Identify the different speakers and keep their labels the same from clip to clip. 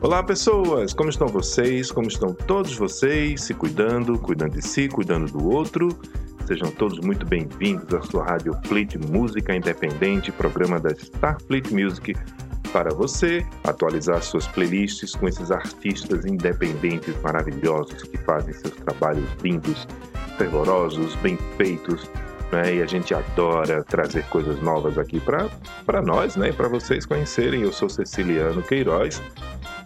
Speaker 1: Olá pessoas, como estão vocês? Como estão todos vocês? Se cuidando, cuidando de si, cuidando do outro. Sejam todos muito bem-vindos à sua rádio Fleet Música Independente, programa da Starfleet Music, para você atualizar suas playlists com esses artistas independentes maravilhosos que fazem seus trabalhos lindos, fervorosos, bem feitos, né? E a gente adora trazer coisas novas aqui para nós, né? Para vocês conhecerem. Eu sou Ceciliano Queiroz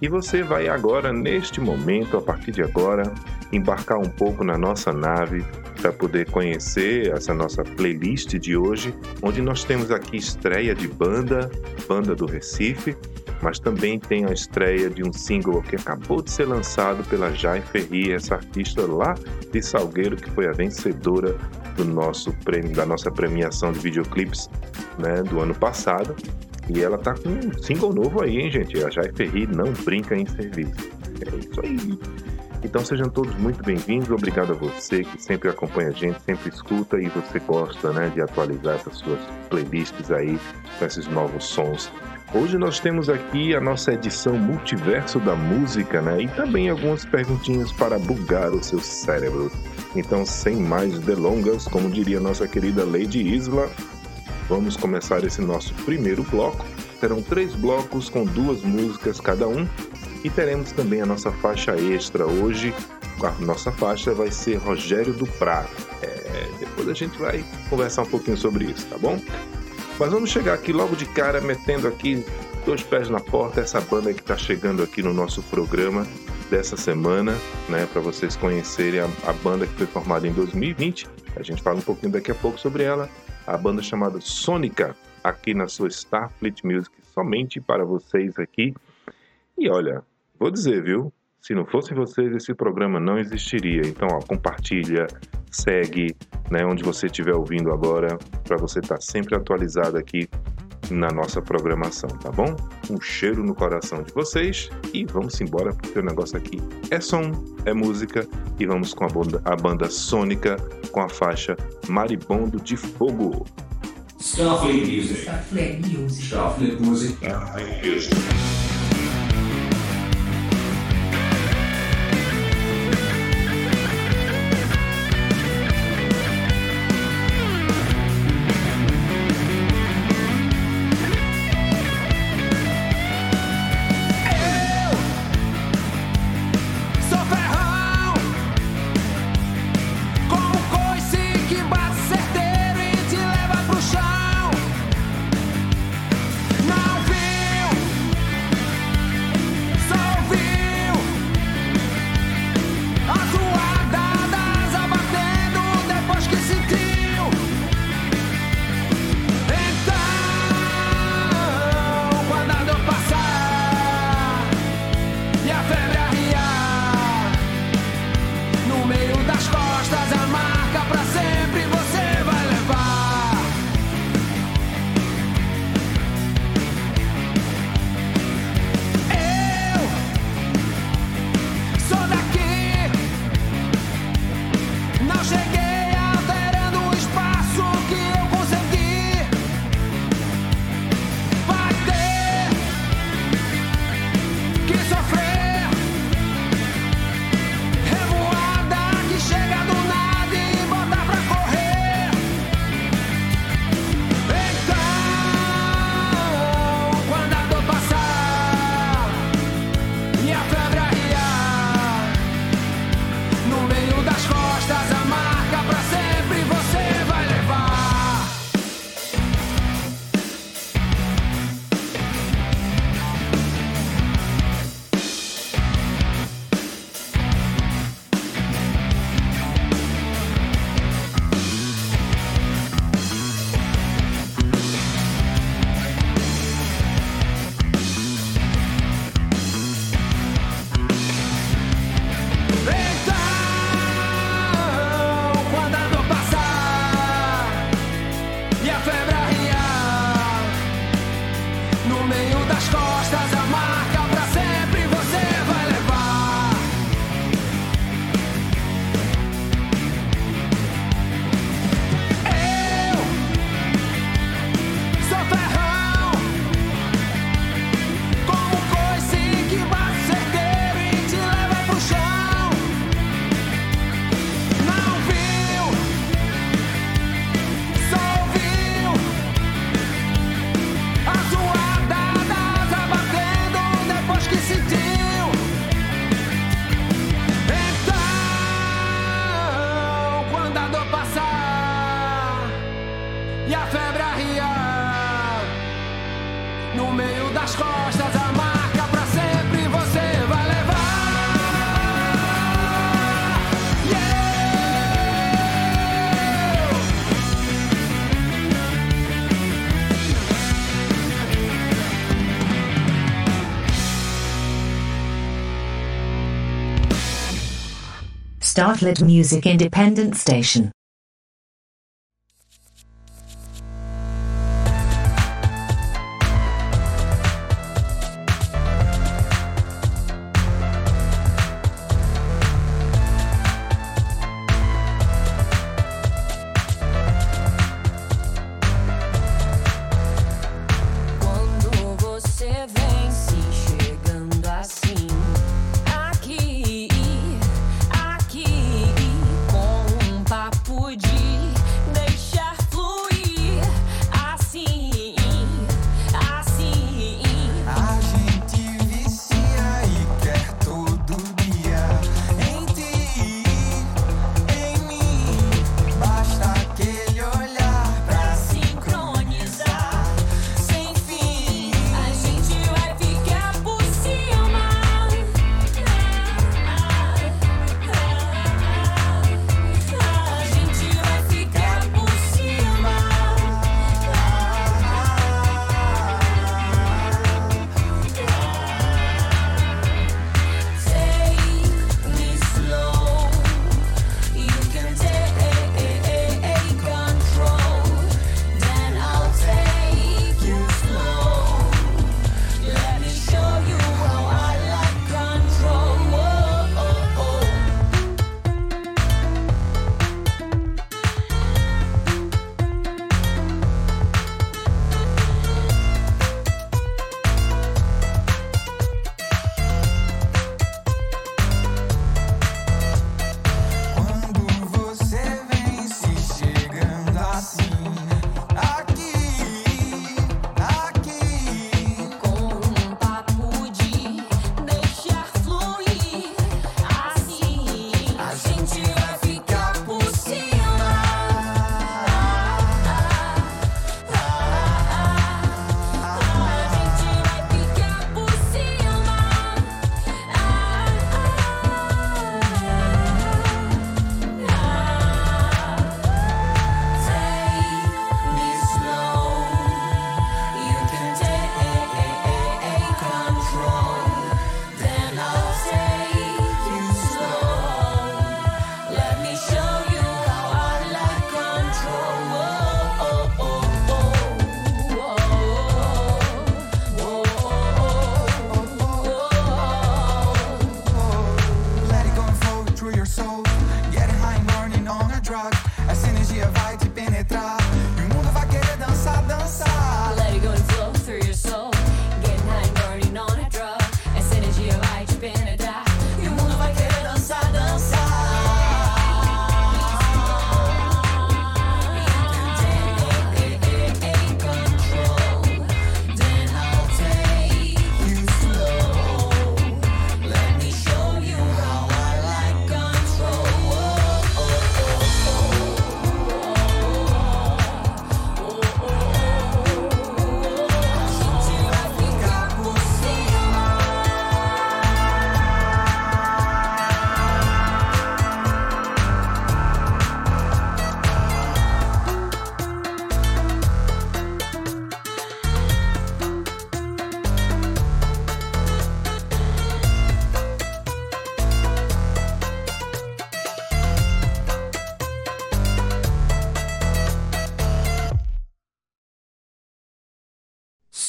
Speaker 1: e você vai agora, neste momento, a partir de agora, embarcar um pouco na nossa nave para poder conhecer essa nossa playlist de hoje, onde nós temos aqui estreia de banda, banda do Recife, mas também tem a estreia de um single que acabou de ser lançado pela Jai Ferri, essa artista lá de Salgueiro que foi a vencedora do nosso prêmio, da nossa premiação de videoclipes né, do ano passado. E ela tá com um single novo aí, hein, gente? A Jai Ferri não brinca em serviço. É isso aí. Então sejam todos muito bem-vindos. Obrigado a você que sempre acompanha a gente, sempre escuta e você gosta né, de atualizar essas suas playlists aí com esses novos sons. Hoje nós temos aqui a nossa edição Multiverso da Música, né? E também algumas perguntinhas para bugar o seu cérebro. Então, sem mais delongas, como diria nossa querida Lady Isla, vamos começar esse nosso primeiro bloco. Serão três blocos com duas músicas cada um e teremos também a nossa faixa extra hoje. A nossa faixa vai ser Rogério do Prado. É, depois a gente vai conversar um pouquinho sobre isso, tá bom? Mas vamos chegar aqui logo de cara, metendo aqui dois pés na porta, essa banda que está chegando aqui no nosso programa dessa semana, né, para vocês conhecerem a, a, banda que foi formada em 2020. A gente fala um pouquinho daqui a pouco sobre ela. A banda chamada Sônica, aqui na sua Starfleet Music, somente para vocês aqui. E olha, vou dizer, viu? Se não fosse vocês, esse programa não existiria. Então, ó, compartilha, segue, né, onde você estiver ouvindo agora, para você estar tá sempre atualizado aqui na nossa programação, tá bom? Um cheiro no coração de vocês e vamos embora porque o negócio aqui é som, é música e vamos com a banda, a banda Sônica com a faixa Maribondo de Fogo.
Speaker 2: Starfleet Music. Starfleet Music. Starfleet Music. Starfleet Music.
Speaker 3: Starfleet Music Outlet Music independent station.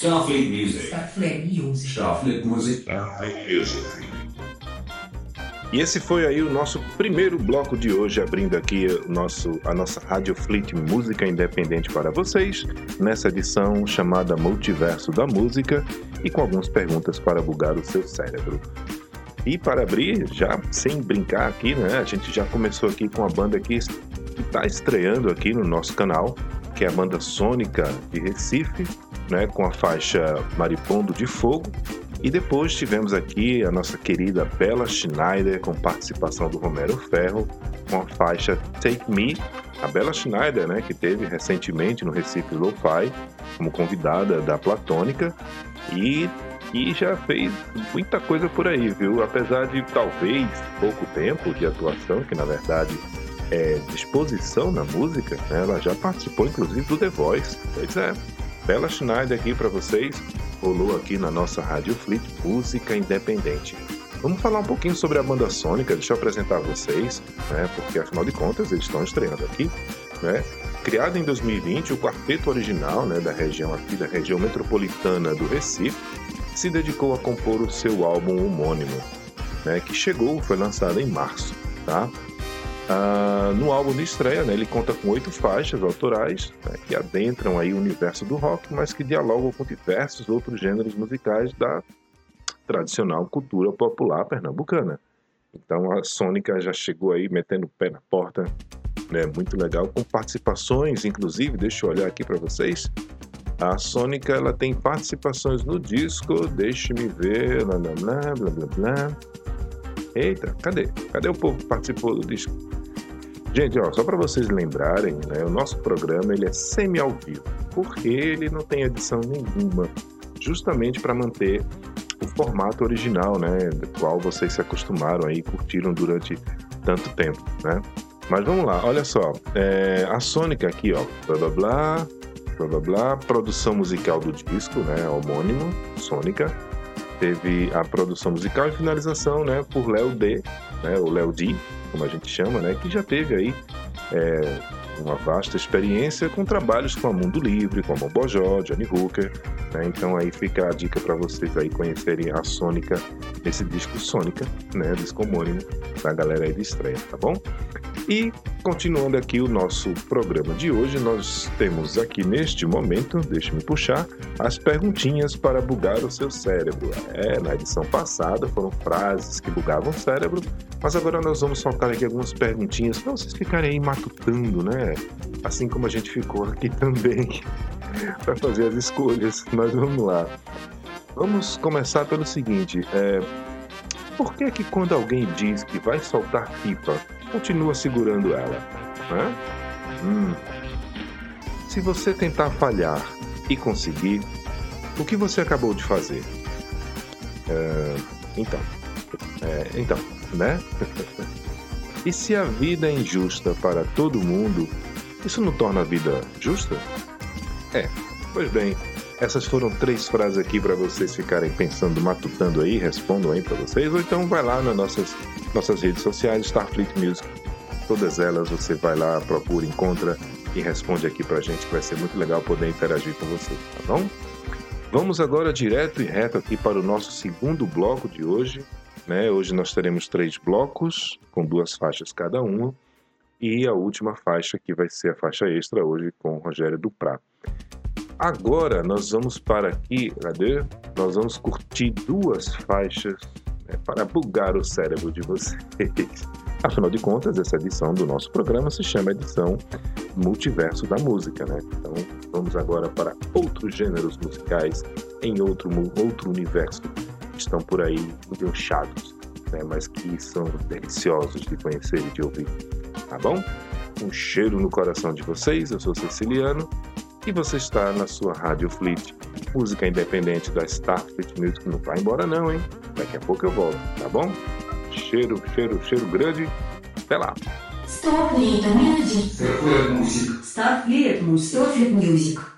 Speaker 2: Starfleet Music. Starfleet Music. Starfleet Music. Starfleet Music.
Speaker 1: E esse foi aí o nosso primeiro bloco de hoje, abrindo aqui o nosso, a nossa Rádio Fleet Música Independente para vocês, nessa edição chamada Multiverso da Música e com algumas perguntas para bugar o seu cérebro. E para abrir, já sem brincar aqui, né? A gente já começou aqui com a banda que está estreando aqui no nosso canal, que é a banda Sônica de Recife, né, com a faixa Maripondo de Fogo. E depois tivemos aqui a nossa querida Bella Schneider, com participação do Romero Ferro, com a faixa Take Me. A Bella Schneider, né, que teve recentemente no Recife Lo-Fi, como convidada da Platônica, e, e já fez muita coisa por aí, viu? Apesar de talvez pouco tempo de atuação, que na verdade é disposição na música, né? ela já participou inclusive do The Voice. Pois é, Bela Schneider aqui para vocês, rolou aqui na nossa Rádio Fleet Música Independente. Vamos falar um pouquinho sobre a banda Sônica, deixa eu apresentar a vocês, né? Porque afinal de contas eles estão estreando aqui, né? Criado em 2020, o quarteto original, né, da região aqui da região metropolitana do Recife, se dedicou a compor o seu álbum homônimo, né, que chegou, foi lançado em março, tá? Ah, no álbum de estreia, né, ele conta com oito faixas autorais né, que adentram aí o universo do rock, mas que dialogam com diversos outros gêneros musicais da tradicional cultura popular pernambucana. Então a Sônica já chegou aí metendo o pé na porta, né, muito legal, com participações, inclusive, deixa eu olhar aqui para vocês. A Sônica ela tem participações no disco, deixe-me ver, blá blá blá blá blá blá. Eita, cadê? Cadê o povo que participou do disco? Gente, ó, só para vocês lembrarem, né, o nosso programa ele é semi ao vivo, porque ele não tem edição nenhuma, justamente para manter o formato original, né, do qual vocês se acostumaram aí, curtiram durante tanto tempo, né? Mas vamos lá, olha só, é, a Sônica aqui, ó, blá blá blá, blá blá blá, produção musical do disco, né, homônimo, Sônica, teve a produção musical e finalização, né, por Léo D, né, o Léo D, como a gente chama, né, que já teve aí é, uma vasta experiência com trabalhos com a Mundo Livre, com a Bojó, Johnny Hooker, né, então aí fica a dica para vocês aí conhecerem a Sônica, esse disco Sônica, né, disco homônimo da galera aí de estreia, tá bom? E continuando aqui o nosso programa de hoje, nós temos aqui neste momento, deixe-me puxar, as perguntinhas para bugar o seu cérebro. É, na edição passada foram frases que bugavam o cérebro, mas agora nós vamos soltar aqui algumas perguntinhas para vocês ficarem aí matutando, né? Assim como a gente ficou aqui também para fazer as escolhas. Mas vamos lá. Vamos começar pelo seguinte: é, por que que quando alguém diz que vai soltar pipa, continua segurando ela? Né? Hum. Se você tentar falhar e conseguir, o que você acabou de fazer? É, então, é, então, né? e se a vida é injusta para todo mundo, isso não torna a vida justa? É, pois bem, essas foram três frases aqui para vocês ficarem pensando, matutando aí, respondam aí para vocês, ou então vai lá nas nossas, nossas redes sociais, Starfleet Music, todas elas você vai lá, procura, encontra e responde aqui para a gente, que vai ser muito legal poder interagir com você, tá bom? Vamos agora direto e reto aqui para o nosso segundo bloco de hoje. Né? Hoje nós teremos três blocos, com duas faixas cada uma, e a última faixa que vai ser a faixa extra hoje com Rogério Duprá. Agora nós vamos para aqui, cadê? Nós vamos curtir duas faixas né, para bugar o cérebro de vocês. Afinal de contas, essa edição do nosso programa se chama edição Multiverso da Música, né? Então vamos agora para outros gêneros musicais em outro, outro universo que estão por aí enganchados, né? mas que são deliciosos de conhecer e de ouvir, tá bom? Um cheiro no coração de vocês, eu sou Siciliano e você está na sua Rádio Fleet, música independente da Starfleet Music. Não vai embora não, hein? Daqui a pouco eu volto, tá bom? Cheiro, cheiro, cheiro grande. Até lá. Starfleet Music. Starfleet Music. Starfleet Music. Starfleet Music.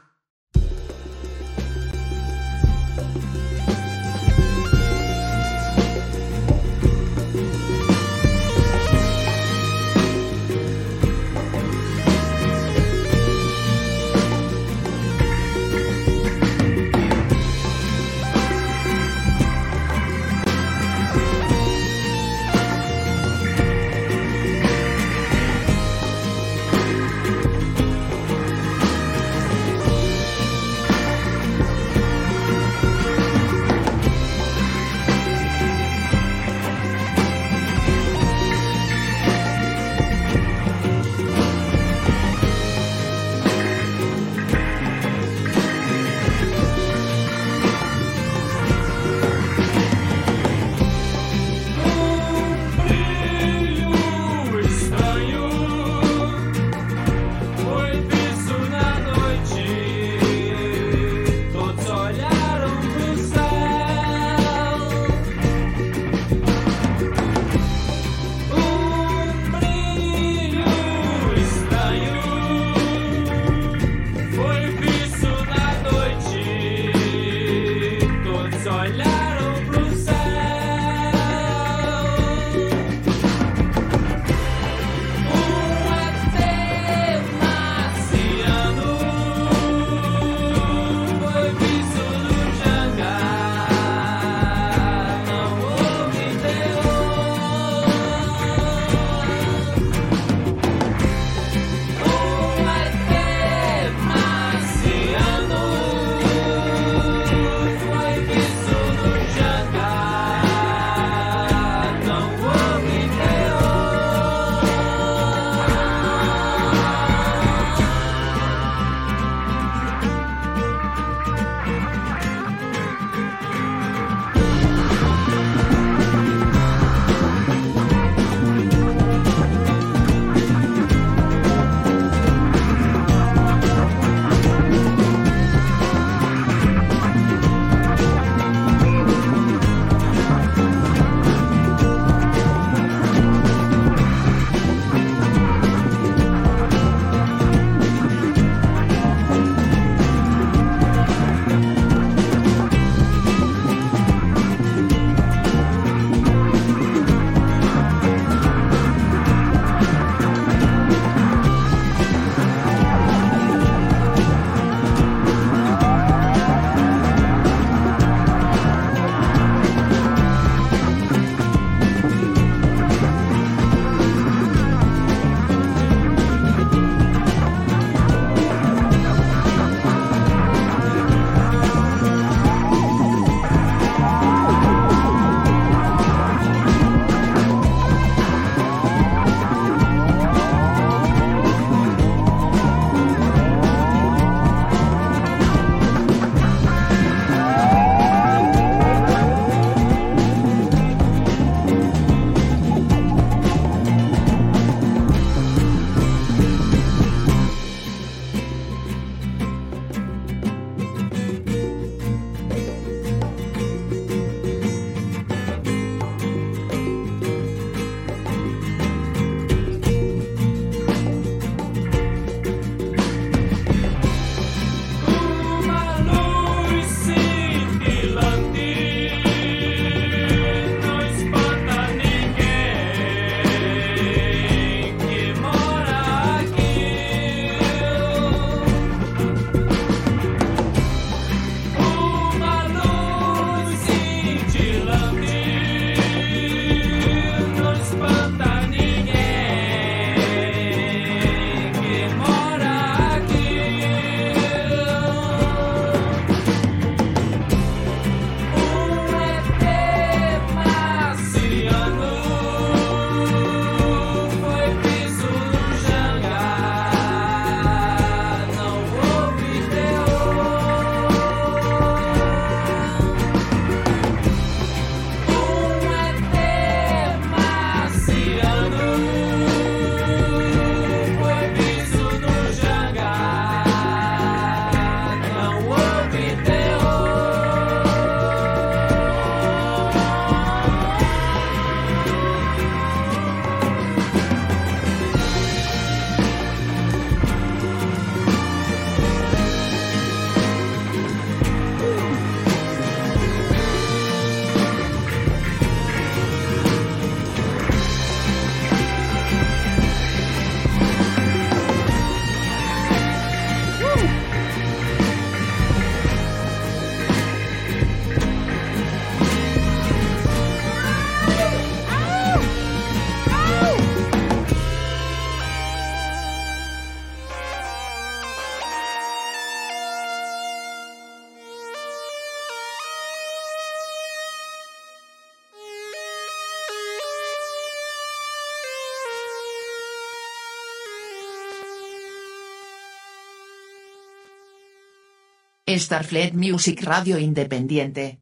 Speaker 3: Starfleet Music Radio Independiente.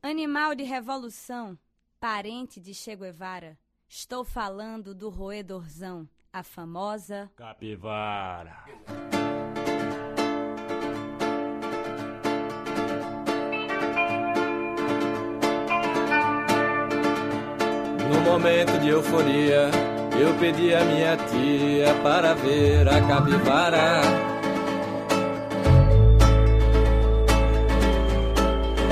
Speaker 4: Animal de revolução, parente de Che Guevara. Estou falando do roedorzão, a famosa
Speaker 5: capivara. No momento de euforia, eu pedi a minha tia para ver a capivara.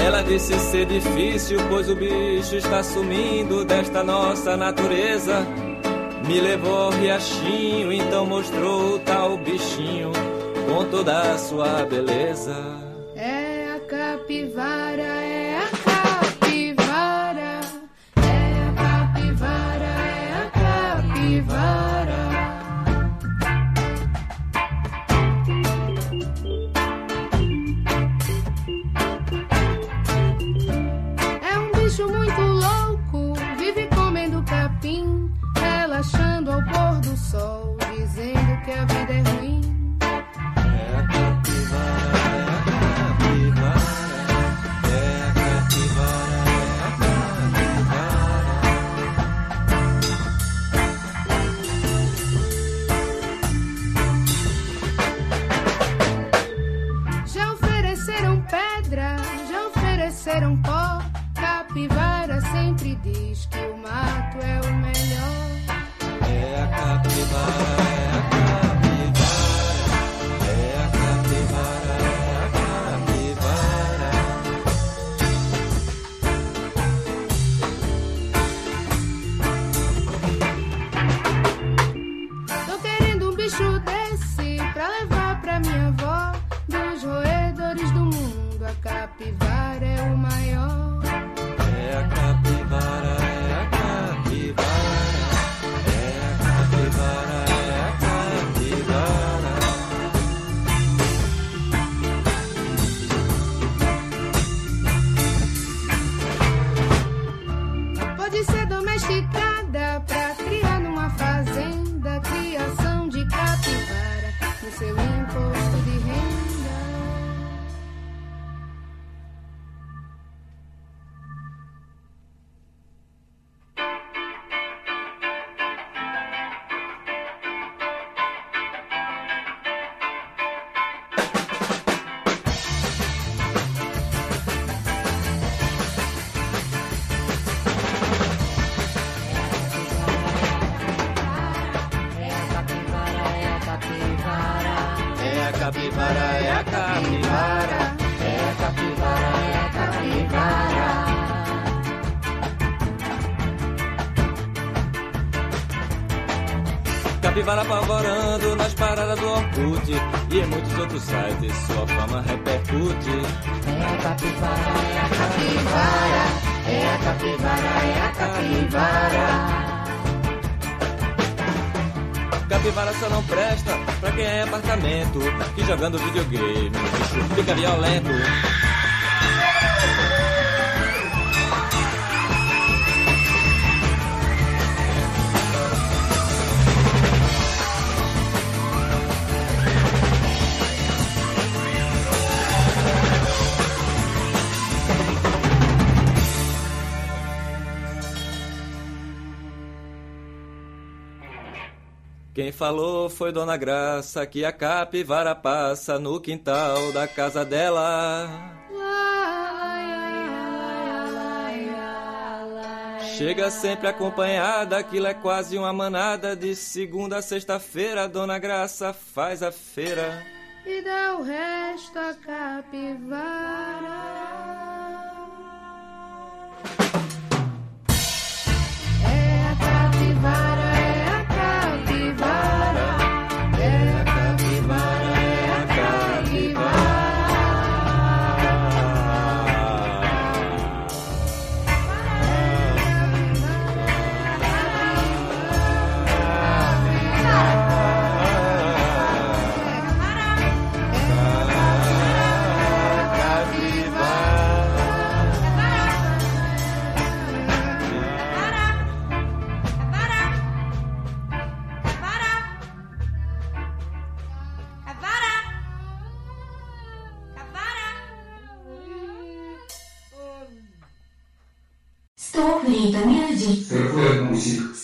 Speaker 5: Ela disse ser difícil, pois o bicho está sumindo desta nossa natureza. Me levou ao riachinho, então mostrou o tal bichinho com toda a sua beleza.
Speaker 6: É a capivara,
Speaker 5: Capivara só não presta. Pra quem é apartamento Que jogando videogame, bicho fica violento falou foi Dona Graça que a capivara passa no quintal da casa dela. Chega sempre acompanhada, aquilo é quase uma manada. De segunda a sexta-feira, Dona Graça faz a feira.
Speaker 6: E dá o resto a capivara.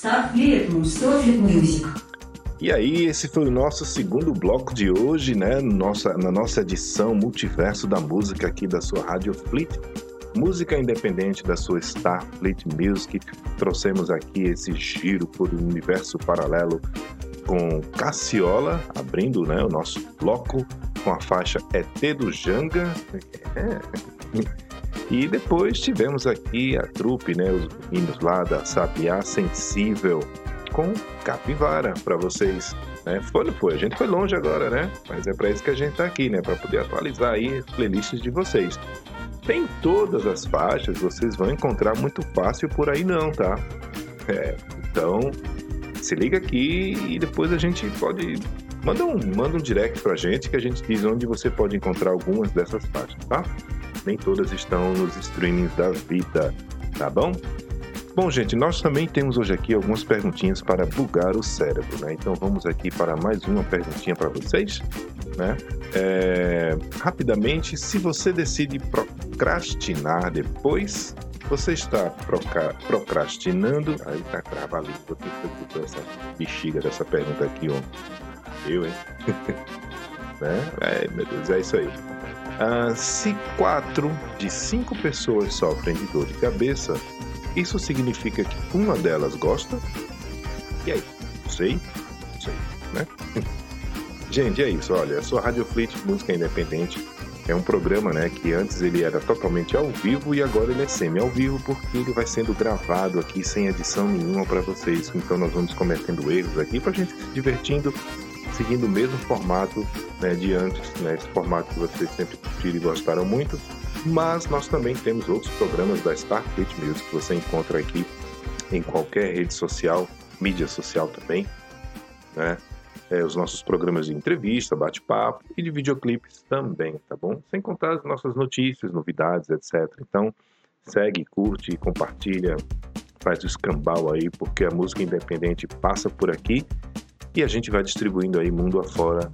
Speaker 6: Starfleet Music.
Speaker 1: E aí, esse foi o nosso segundo bloco de hoje, né? Nossa, na nossa edição Multiverso da Música aqui da sua Rádio Fleet. Música independente da sua Starfleet Music. Trouxemos aqui esse giro por um universo paralelo com Cassiola, abrindo né, o nosso bloco com a faixa ET do Janga. É. E depois tivemos aqui a trupe, né, os meninos lá da Sabiá Sensível com Capivara para vocês. Né? Foi, foi, a gente foi longe agora, né? Mas é para isso que a gente tá aqui, né? Para poder atualizar aí as playlists de vocês. Tem todas as faixas, vocês vão encontrar muito fácil por aí não, tá? É, então se liga aqui e depois a gente pode manda um manda um direct pra gente que a gente diz onde você pode encontrar algumas dessas faixas, tá? Nem todas estão nos streamings da vida, tá bom? Bom, gente, nós também temos hoje aqui algumas perguntinhas para bugar o cérebro, né? Então vamos aqui para mais uma perguntinha para vocês, né? É... Rapidamente, se você decide procrastinar depois, você está procrastinando. Aí tá crava vou ter que essa bexiga dessa pergunta aqui, ó. Eu, hein? né? É, meu Deus, é isso aí. Ah, se quatro de cinco pessoas sofrem de dor de cabeça, isso significa que uma delas gosta? E aí? Sei? Sei, né? Gente, é isso. Olha, a sua Rádio Fleet Música Independente é um programa, né, que antes ele era totalmente ao vivo e agora ele é semi ao vivo porque ele vai sendo gravado aqui sem edição nenhuma para vocês. Então nós vamos cometendo erros aqui para gente se divertindo seguindo o mesmo formato né, de antes, né, esse formato que vocês sempre curtiram e gostaram muito. Mas nós também temos outros programas da Starfleet Music que você encontra aqui em qualquer rede social, mídia social também, né? É, os nossos programas de entrevista, bate-papo e de videoclipes também, tá bom? Sem contar as nossas notícias, novidades, etc. Então, segue, curte, compartilha, faz o escambau aí, porque a música independente passa por aqui e a gente vai distribuindo aí mundo afora,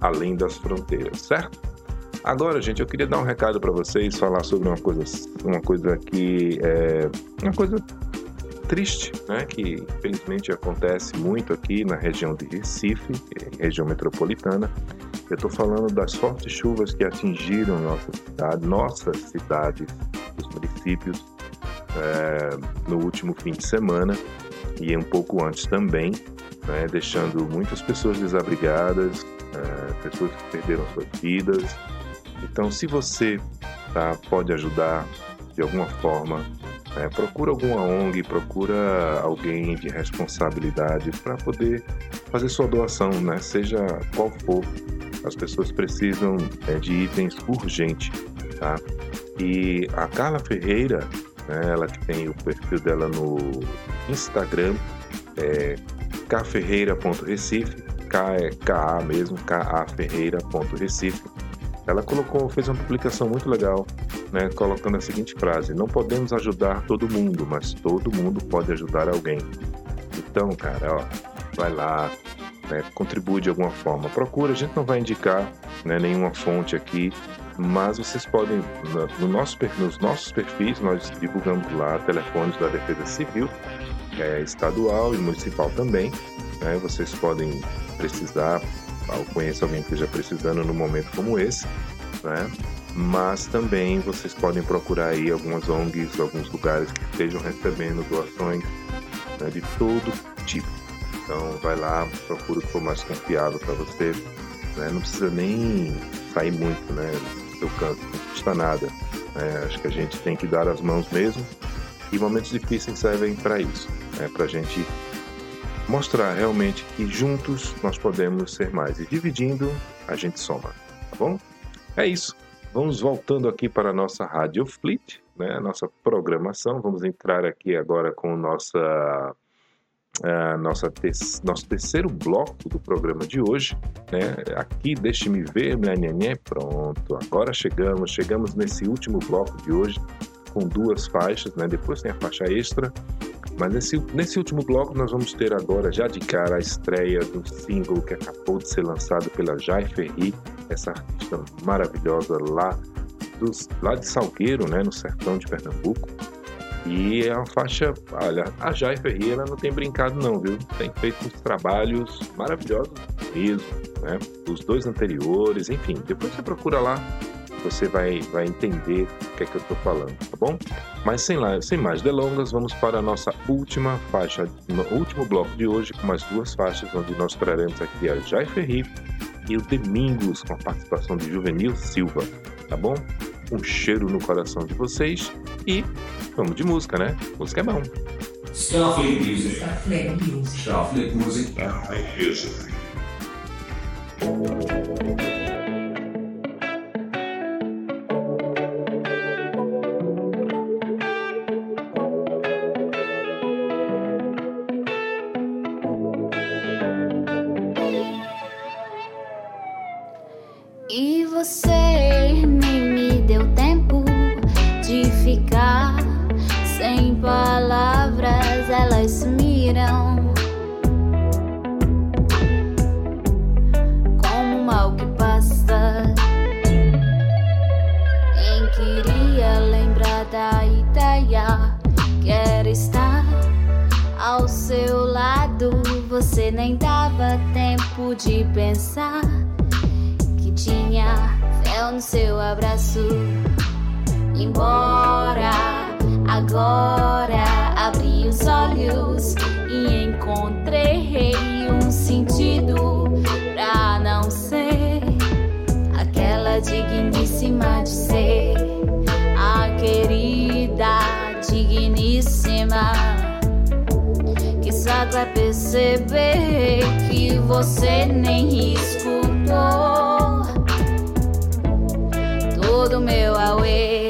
Speaker 1: além das fronteiras, certo? Agora, gente, eu queria dar um recado para vocês, falar sobre uma coisa, uma coisa que é uma coisa triste, né? Que infelizmente acontece muito aqui na região de Recife, região metropolitana. Eu estou falando das fortes chuvas que atingiram nossa cidade, nossas cidades, os municípios é, no último fim de semana e um pouco antes também né, deixando muitas pessoas desabrigadas, uh, pessoas que perderam suas vidas. Então, se você tá, pode ajudar de alguma forma, é, procura alguma ONG, procura alguém de responsabilidade para poder fazer sua doação, né? seja qual for. As pessoas precisam é, de itens urgentes. Tá? E a Carla Ferreira, né, ela que tem o perfil dela no Instagram, é kferreira.recife, K é KA mesmo, kaferreira.recife. Ela colocou, fez uma publicação muito legal, né, colocando a seguinte frase: Não podemos ajudar todo mundo, mas todo mundo pode ajudar alguém. Então, cara, ó, vai lá, né, contribui de alguma forma. Procura, a gente não vai indicar né, nenhuma fonte aqui, mas vocês podem, no nosso, nos nossos perfis, nós divulgamos lá telefones da Defesa Civil é, estadual e municipal também. Né? Vocês podem precisar, ou conheço alguém que esteja precisando no momento como esse, né? mas também vocês podem procurar aí algumas ONGs, alguns lugares que estejam recebendo doações né, de todo tipo. Então vai lá, procura o que for mais confiável para você. Né? Não precisa nem sair muito né, do seu canto, não custa nada. Né? Acho que a gente tem que dar as mãos mesmo e momentos difíceis servem para isso, né? para a gente mostrar realmente que juntos nós podemos ser mais e dividindo a gente soma, tá bom? É isso. Vamos voltando aqui para a nossa Rádio Fleet, né? Nossa programação. Vamos entrar aqui agora com nossa nossa te nosso terceiro bloco do programa de hoje, né? Aqui, deixe-me ver, né, né, pronto, agora chegamos, chegamos nesse último bloco de hoje, com duas faixas, né? Depois tem a faixa extra. Mas nesse, nesse último bloco nós vamos ter agora já de cara a estreia do single que acabou de ser lançado pela Jai Ferri, essa artista maravilhosa lá, dos, lá de Salgueiro, né, no sertão de Pernambuco. E é uma faixa, olha, a Jai Ferreira não tem brincado não, viu? Tem feito uns trabalhos maravilhosos mesmo, né? Os dois anteriores, enfim, depois você procura lá, você vai, vai entender o que é que eu estou falando, tá bom? Mas sem, lá, sem mais delongas, vamos para a nossa última faixa, no último bloco de hoje, com mais duas faixas, onde nós traremos aqui a Jai Ferri e o Domingos, com a participação de Juvenil Silva, tá bom? Um cheiro no coração de vocês e vamos de música, né? Música é bom.
Speaker 2: Starfleet Music. Starfleet Music. Starfleet Music. Starfleet Music.
Speaker 7: virão como mal que passa. Quem queria lembrar da ideia, Quero estar ao seu lado. Você nem dava tempo de pensar que tinha fé no seu abraço. Embora agora olhos e encontrei um sentido pra não ser aquela digníssima de ser a querida digníssima que sabe perceber que você nem escutou todo meu away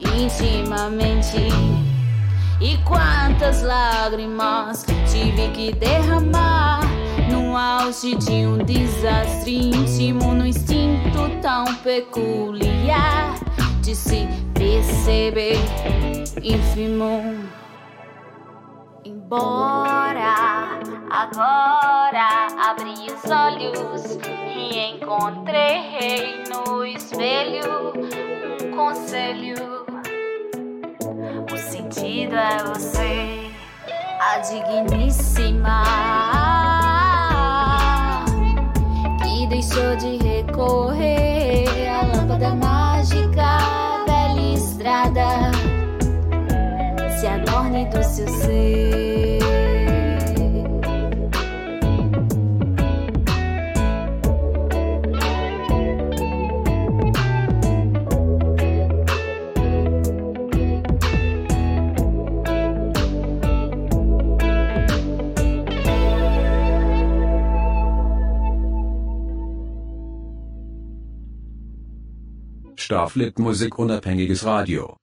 Speaker 7: intimamente. E quantas lágrimas tive que derramar no auge de um desastre íntimo, no instinto tão peculiar de se perceber ínfimo. Embora agora abri os olhos e encontrei no espelho um conselho. O sentido é você, a digníssima que deixou de recorrer à lâmpada mágica estrada se adorne do seu ser.
Speaker 2: Starflit Musik unabhängiges Radio.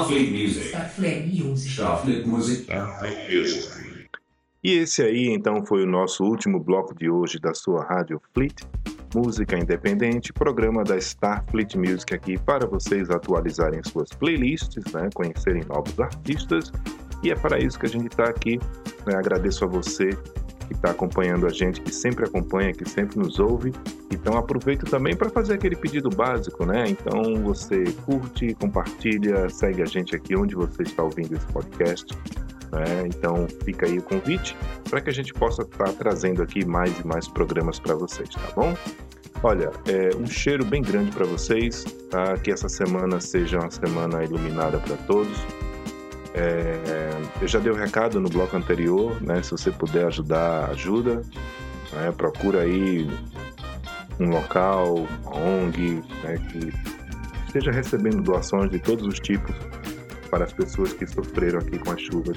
Speaker 2: Starfleet Music. Starfleet Music. Starfleet Music.
Speaker 1: Starfleet Music. E esse aí então foi o nosso último bloco de hoje da sua Rádio Fleet, música independente, programa da Starfleet Music aqui para vocês atualizarem suas playlists, né, conhecerem novos artistas. E é para isso que a gente está aqui. Né? Agradeço a você que está acompanhando a gente, que sempre acompanha, que sempre nos ouve. Então aproveito também para fazer aquele pedido básico, né? Então você curte, compartilha, segue a gente aqui onde você está ouvindo esse podcast. Né? Então fica aí o convite para que a gente possa estar tá trazendo aqui mais e mais programas para vocês, tá bom? Olha, é, um cheiro bem grande para vocês, tá? Que essa semana seja uma semana iluminada para todos. É, eu já dei o um recado no bloco anterior, né? Se você puder ajudar, ajuda. Né? Procura aí um local, uma ONG, né? que esteja recebendo doações de todos os tipos para as pessoas que sofreram aqui com as chuvas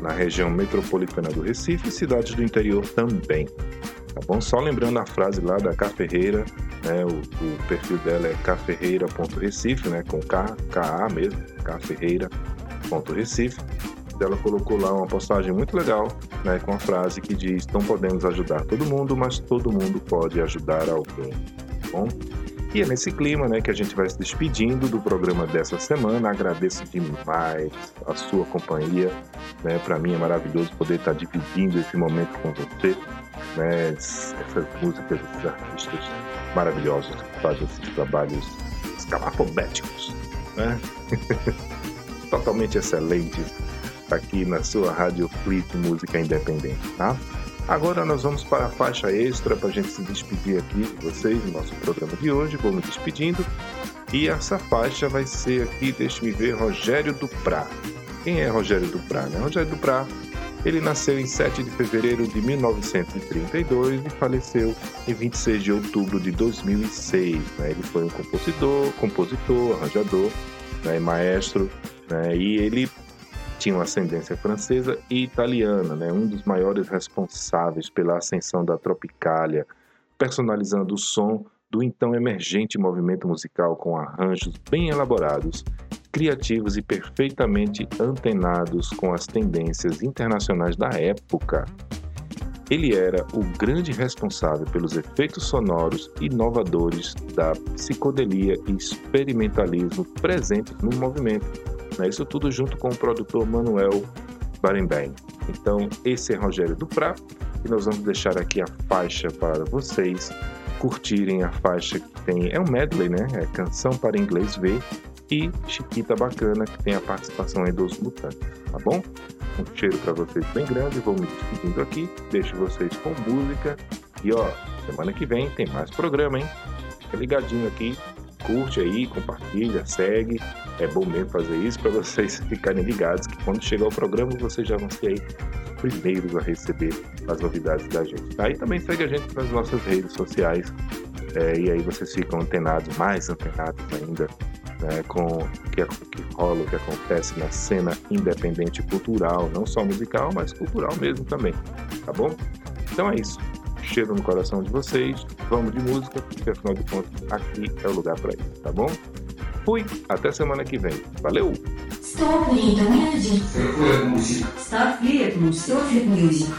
Speaker 1: na região metropolitana do Recife e cidades do interior também. Tá bom? Só lembrando a frase lá da Caferreira, né? O, o perfil dela é caferreira.recife, né? Com K, K-A mesmo, caferreira.recife. Ela colocou lá uma postagem muito legal, né? Com a frase que diz: Não podemos ajudar todo mundo, mas todo mundo pode ajudar alguém. Bom? E é nesse clima né, que a gente vai se despedindo do programa dessa semana. Agradeço demais a sua companhia. Né? Para mim é maravilhoso poder estar dividindo esse momento com você. Né? Essas músicas, esses artistas maravilhosos que fazem esses trabalhos escalafobéticos. Né? Totalmente excelentes aqui na sua Rádio Fleet Música Independente. Tá? Agora nós vamos para a faixa extra para a gente se despedir aqui de vocês no nosso programa de hoje. Vou me despedindo. E essa faixa vai ser aqui, deixe-me ver, Rogério Duprá. Quem é Rogério Duprá? Né? Rogério Duprá, ele nasceu em 7 de fevereiro de 1932 e faleceu em 26 de outubro de 2006. Né? Ele foi um compositor, compositor, arranjador, né? maestro, né? e ele tinha uma ascendência francesa e italiana, né? um dos maiores responsáveis pela ascensão da Tropicália, personalizando o som do então emergente movimento musical com arranjos bem elaborados, criativos e perfeitamente antenados com as tendências internacionais da época. Ele era o grande responsável pelos efeitos sonoros inovadores da psicodelia e experimentalismo presentes no movimento, né? Isso tudo junto com o produtor Manuel Barenbein. Então, esse é Rogério Duprá e nós vamos deixar aqui a faixa para vocês curtirem a faixa que tem. É um medley, né? É Canção para Inglês Ver e Chiquita Bacana, que tem a participação aí dos Mutantes, tá bom? Um cheiro para vocês bem grande, vou me despedindo aqui, deixo vocês com música e ó, semana que vem tem mais programa, hein? Fica ligadinho aqui curte aí, compartilha, segue. É bom mesmo fazer isso para vocês ficarem ligados que quando chegar o programa vocês já vão ser aí os primeiros a receber as novidades da gente. Tá? Também segue a gente nas nossas redes sociais é, e aí vocês ficam antenados, mais antenados ainda né, com o que, que rola, o que acontece na cena independente cultural, não só musical, mas cultural mesmo também, tá bom? Então é isso cheiro no coração de vocês. Vamos de música, porque afinal de contas aqui é o lugar para isso, tá bom? Fui, até semana que vem. Valeu!
Speaker 8: Starfleet Music. Starfleet Music. Starfleet Music.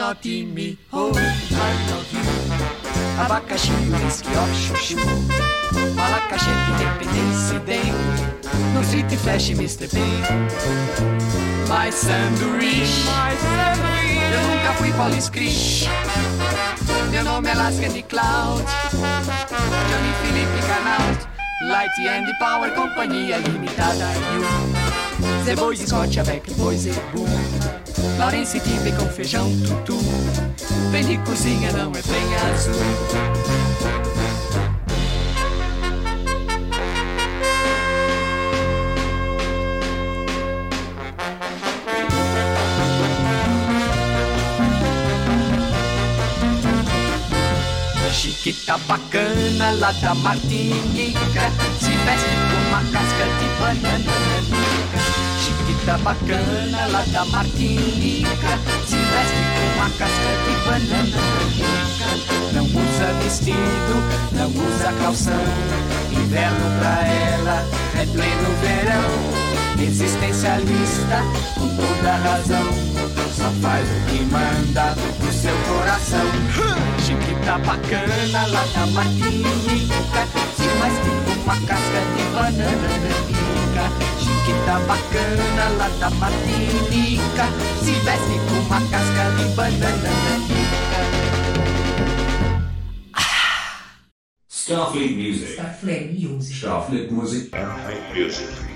Speaker 9: Not in me Oh, I love you Abacaxi, whisky, ó, chuchu Malacaxi, independência, tem No Street Flash, Mr. Bean My sanduíche. Eu nunca fui poliscrish. Meu nome é Lasca de Cloud. Johnny Felipe Canal. Light and Power, companhia limitada. E o Zé Bois, Scott, Avec, Bois e Boom. Laurence Tipe com feijão tutu. Vem de cozinha, não é bem azul. Chiquita bacana lá da Martinica Se veste com uma casca de banana Chiquita bacana lá da Martinica. Se veste com uma casca de banana Não usa vestido, não usa calção. Inverno pra ela é pleno verão. Existencialista com toda razão. Só faz o que manda no seu coração. Chiquita bacana lá da Martinica, se faz tipo uma casca de banana nanica. Chiquita bacana lá da Martinica, se veste com uma casca de banana.
Speaker 2: Starfleet Music.
Speaker 8: Starfleet Music.
Speaker 2: Starfleet Music. Starfleet Music.